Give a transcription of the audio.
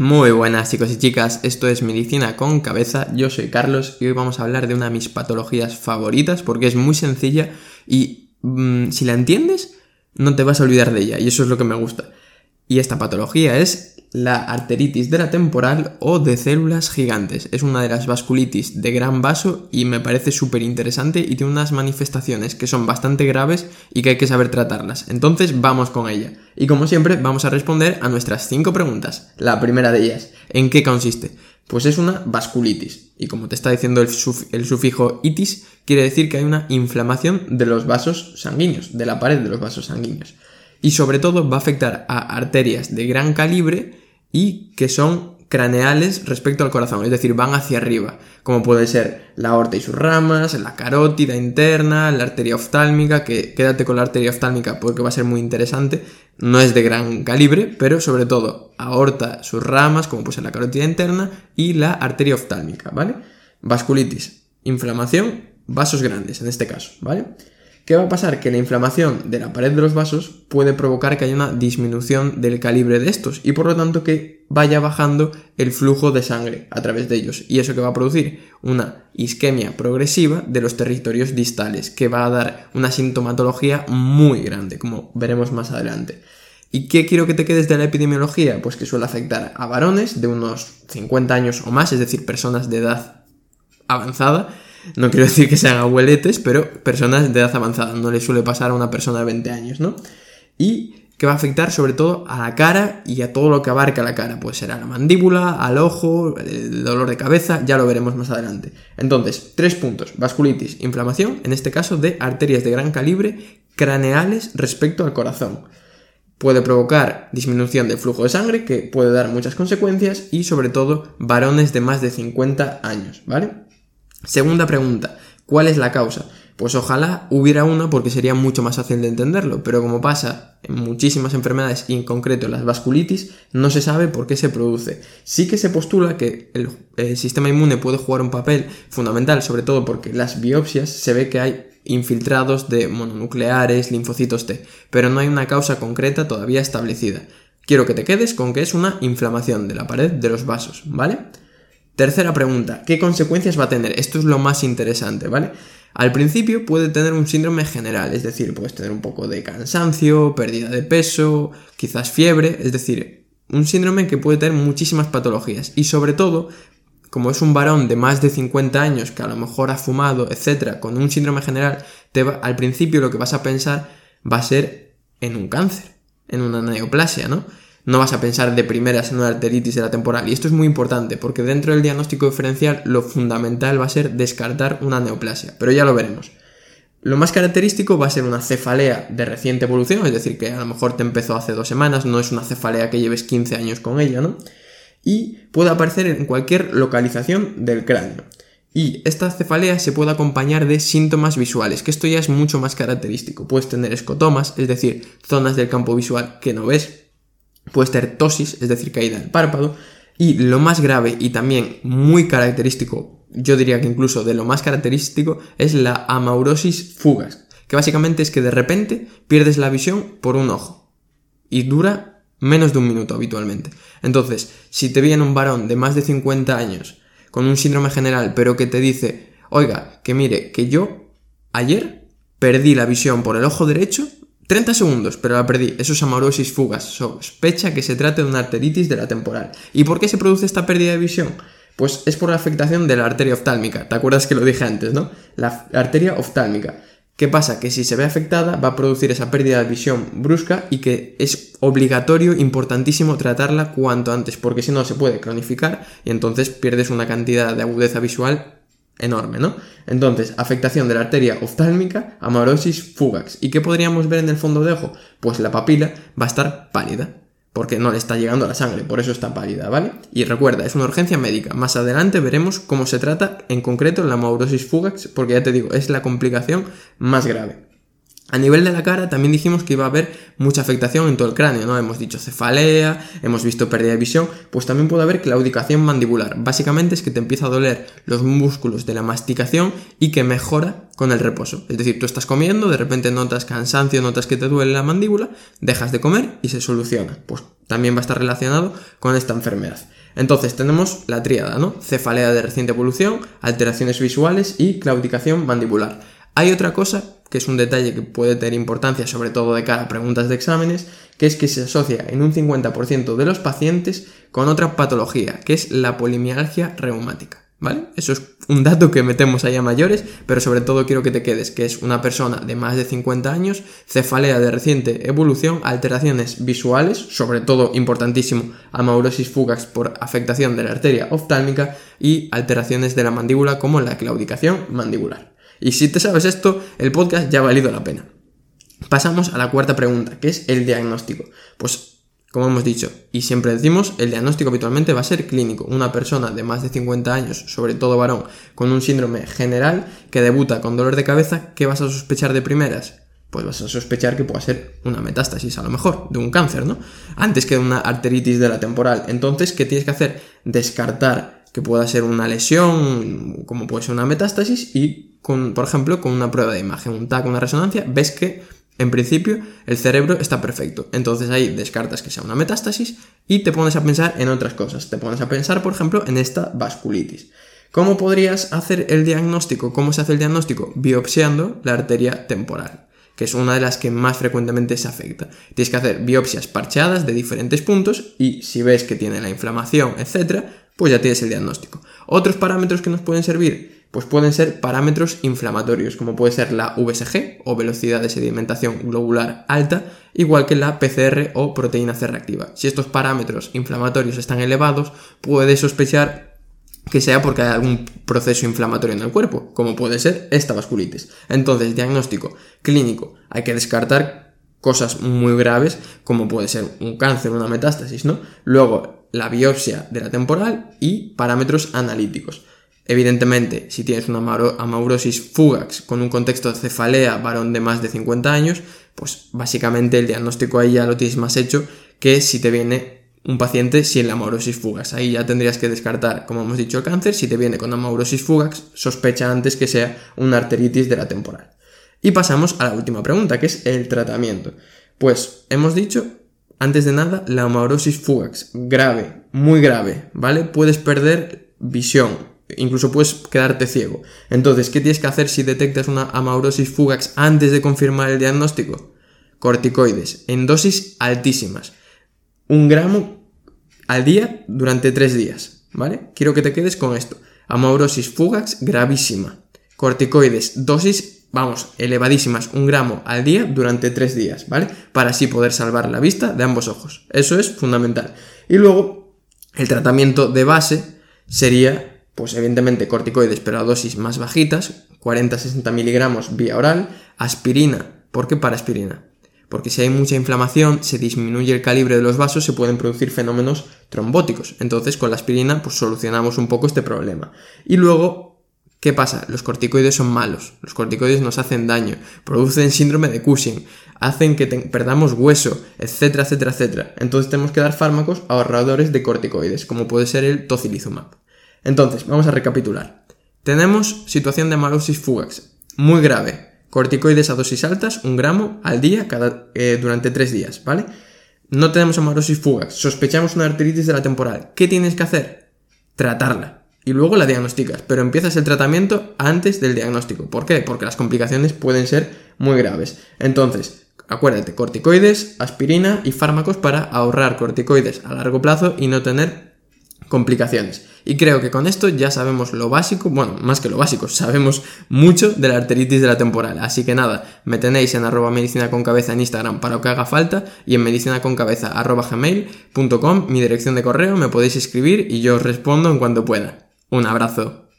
Muy buenas chicos y chicas, esto es Medicina con Cabeza, yo soy Carlos y hoy vamos a hablar de una de mis patologías favoritas porque es muy sencilla y mm, si la entiendes no te vas a olvidar de ella. Y eso es lo que me gusta. Y esta patología es la arteritis de la temporal o de células gigantes. Es una de las vasculitis de gran vaso y me parece súper interesante y tiene unas manifestaciones que son bastante graves y que hay que saber tratarlas. Entonces vamos con ella. Y como siempre vamos a responder a nuestras cinco preguntas. La primera de ellas, ¿en qué consiste? Pues es una vasculitis. Y como te está diciendo el, el sufijo itis, quiere decir que hay una inflamación de los vasos sanguíneos, de la pared de los vasos sanguíneos y sobre todo va a afectar a arterias de gran calibre y que son craneales respecto al corazón, es decir, van hacia arriba, como puede ser la aorta y sus ramas, la carótida interna, la arteria oftálmica, que quédate con la arteria oftálmica porque va a ser muy interesante, no es de gran calibre, pero sobre todo aorta, sus ramas, como puede ser la carótida interna y la arteria oftálmica, ¿vale? Vasculitis, inflamación, vasos grandes en este caso, ¿vale? ¿Qué va a pasar? Que la inflamación de la pared de los vasos puede provocar que haya una disminución del calibre de estos y por lo tanto que vaya bajando el flujo de sangre a través de ellos. Y eso que va a producir una isquemia progresiva de los territorios distales, que va a dar una sintomatología muy grande, como veremos más adelante. ¿Y qué quiero que te quedes de la epidemiología? Pues que suele afectar a varones de unos 50 años o más, es decir, personas de edad avanzada, no quiero decir que sean abueletes, pero personas de edad avanzada. No le suele pasar a una persona de 20 años, ¿no? Y que va a afectar sobre todo a la cara y a todo lo que abarca la cara. Puede ser a la mandíbula, al ojo, el dolor de cabeza, ya lo veremos más adelante. Entonces, tres puntos. Vasculitis, inflamación, en este caso de arterias de gran calibre craneales respecto al corazón. Puede provocar disminución del flujo de sangre, que puede dar muchas consecuencias, y sobre todo varones de más de 50 años, ¿vale? Segunda pregunta, ¿cuál es la causa? Pues ojalá hubiera una porque sería mucho más fácil de entenderlo, pero como pasa en muchísimas enfermedades y en concreto las vasculitis, no se sabe por qué se produce. Sí que se postula que el, el, sistema inmune puede jugar un papel fundamental, sobre todo porque las biopsias se ve que hay infiltrados de mononucleares, linfocitos T, pero no hay una causa concreta todavía establecida. Quiero que te quedes con que es una inflamación de la pared de los vasos, ¿vale? Tercera pregunta, ¿qué consecuencias va a tener? Esto es lo más interesante, ¿vale? Al principio puede tener un síndrome general, es decir, puedes tener un poco de cansancio, pérdida de peso, quizás fiebre, es decir, un síndrome que puede tener muchísimas patologías y sobre todo, como es un varón de más de 50 años que a lo mejor ha fumado, etcétera, con un síndrome general, te va, al principio lo que vas a pensar va a ser en un cáncer, en una neoplasia, ¿no? No vas a pensar de primeras en una arteritis de la temporal. Y esto es muy importante porque dentro del diagnóstico diferencial lo fundamental va a ser descartar una neoplasia, pero ya lo veremos. Lo más característico va a ser una cefalea de reciente evolución, es decir, que a lo mejor te empezó hace dos semanas, no es una cefalea que lleves 15 años con ella, ¿no? Y puede aparecer en cualquier localización del cráneo. Y esta cefalea se puede acompañar de síntomas visuales, que esto ya es mucho más característico. Puedes tener escotomas, es decir, zonas del campo visual que no ves, puede ser tosis, es decir, caída del párpado, y lo más grave y también muy característico, yo diría que incluso de lo más característico, es la amaurosis fugas, que básicamente es que de repente pierdes la visión por un ojo y dura menos de un minuto habitualmente. Entonces, si te viene un varón de más de 50 años con un síndrome general, pero que te dice, oiga, que mire, que yo ayer perdí la visión por el ojo derecho 30 segundos, pero la perdí. Eso es amaurosis fugas. Sospecha que se trate de una arteritis de la temporal. ¿Y por qué se produce esta pérdida de visión? Pues es por la afectación de la arteria oftálmica. ¿Te acuerdas que lo dije antes, no? La arteria oftálmica. ¿Qué pasa? Que si se ve afectada va a producir esa pérdida de visión brusca y que es obligatorio, importantísimo tratarla cuanto antes, porque si no se puede cronificar y entonces pierdes una cantidad de agudeza visual enorme, ¿no? Entonces, afectación de la arteria oftálmica, amaurosis fugax. ¿Y qué podríamos ver en el fondo de ojo? Pues la papila va a estar pálida, porque no le está llegando la sangre, por eso está pálida, ¿vale? Y recuerda, es una urgencia médica. Más adelante veremos cómo se trata en concreto la amaurosis fugax, porque ya te digo, es la complicación más grave. A nivel de la cara también dijimos que iba a haber mucha afectación en todo el cráneo, ¿no? Hemos dicho cefalea, hemos visto pérdida de visión, pues también puede haber claudicación mandibular. Básicamente es que te empieza a doler los músculos de la masticación y que mejora con el reposo. Es decir, tú estás comiendo, de repente notas cansancio, notas que te duele la mandíbula, dejas de comer y se soluciona. Pues también va a estar relacionado con esta enfermedad. Entonces tenemos la tríada, ¿no? Cefalea de reciente evolución, alteraciones visuales y claudicación mandibular. Hay otra cosa que es un detalle que puede tener importancia, sobre todo de cara a preguntas de exámenes, que es que se asocia en un 50% de los pacientes con otra patología, que es la polimialgia reumática. ¿Vale? Eso es un dato que metemos ahí a mayores, pero sobre todo quiero que te quedes, que es una persona de más de 50 años, cefalea de reciente evolución, alteraciones visuales, sobre todo importantísimo, amaurosis fugax por afectación de la arteria oftálmica y alteraciones de la mandíbula como la claudicación mandibular. Y si te sabes esto, el podcast ya ha valido la pena. Pasamos a la cuarta pregunta, que es el diagnóstico. Pues, como hemos dicho y siempre decimos, el diagnóstico habitualmente va a ser clínico. Una persona de más de 50 años, sobre todo varón, con un síndrome general que debuta con dolor de cabeza, ¿qué vas a sospechar de primeras? Pues vas a sospechar que pueda ser una metástasis, a lo mejor, de un cáncer, ¿no? Antes que de una arteritis de la temporal. Entonces, ¿qué tienes que hacer? Descartar que pueda ser una lesión, como puede ser una metástasis, y por ejemplo, con una prueba de imagen, un TAC, una resonancia, ves que en principio el cerebro está perfecto. Entonces ahí descartas que sea una metástasis y te pones a pensar en otras cosas. Te pones a pensar, por ejemplo, en esta vasculitis. ¿Cómo podrías hacer el diagnóstico? ¿Cómo se hace el diagnóstico? Biopsiando la arteria temporal que es una de las que más frecuentemente se afecta. Tienes que hacer biopsias parcheadas de diferentes puntos y si ves que tiene la inflamación, etc., pues ya tienes el diagnóstico. Otros parámetros que nos pueden servir, pues pueden ser parámetros inflamatorios, como puede ser la VSG o velocidad de sedimentación globular alta, igual que la PCR o proteína C reactiva. Si estos parámetros inflamatorios están elevados, puede sospechar que sea porque hay algún proceso inflamatorio en el cuerpo, como puede ser esta vasculitis. Entonces, diagnóstico clínico, hay que descartar cosas muy graves, como puede ser un cáncer, una metástasis, ¿no? Luego, la biopsia de la temporal y parámetros analíticos. Evidentemente, si tienes una amaurosis fugax con un contexto de cefalea varón de más de 50 años, pues básicamente el diagnóstico ahí ya lo tienes más hecho que si te viene un paciente sin la amaurosis fugax. Ahí ya tendrías que descartar, como hemos dicho, el cáncer. Si te viene con amaurosis fugax, sospecha antes que sea una arteritis de la temporal. Y pasamos a la última pregunta, que es el tratamiento. Pues hemos dicho, antes de nada, la amaurosis fugax, grave, muy grave, ¿vale? Puedes perder visión, incluso puedes quedarte ciego. Entonces, ¿qué tienes que hacer si detectas una amaurosis fugax antes de confirmar el diagnóstico? Corticoides, en dosis altísimas. Un gramo al día durante tres días, ¿vale? Quiero que te quedes con esto. Amaurosis fugax gravísima. Corticoides, dosis, vamos, elevadísimas, un gramo al día durante tres días, ¿vale? Para así poder salvar la vista de ambos ojos. Eso es fundamental. Y luego, el tratamiento de base sería pues evidentemente corticoides, pero a dosis más bajitas, 40-60 miligramos vía oral, aspirina. ¿Por qué para aspirina? Porque si hay mucha inflamación, se disminuye el calibre de los vasos, se pueden producir fenómenos trombóticos. Entonces, con la aspirina, pues solucionamos un poco este problema. Y luego, ¿qué pasa? Los corticoides son malos. Los corticoides nos hacen daño, producen síndrome de Cushing, hacen que perdamos hueso, etcétera, etcétera, etcétera. Entonces tenemos que dar fármacos ahorradores de corticoides, como puede ser el tocilizumab. Entonces, vamos a recapitular. Tenemos situación de amaurosis fugax, muy grave. Corticoides a dosis altas, un gramo al día cada, eh, durante tres días, ¿vale? No tenemos amaurosis fugax, sospechamos una arteritis de la temporal. ¿Qué tienes que hacer? Tratarla. Y luego la diagnosticas, pero empiezas el tratamiento antes del diagnóstico. ¿Por qué? Porque las complicaciones pueden ser muy graves. Entonces, acuérdate, corticoides, aspirina y fármacos para ahorrar corticoides a largo plazo y no tener complicaciones. Y creo que con esto ya sabemos lo básico, bueno, más que lo básico, sabemos mucho de la arteritis de la temporal. Así que nada, me tenéis en arroba medicina con cabeza en Instagram para lo que haga falta y en medicina con cabeza arroba gmail.com, mi dirección de correo, me podéis escribir y yo os respondo en cuanto pueda. Un abrazo.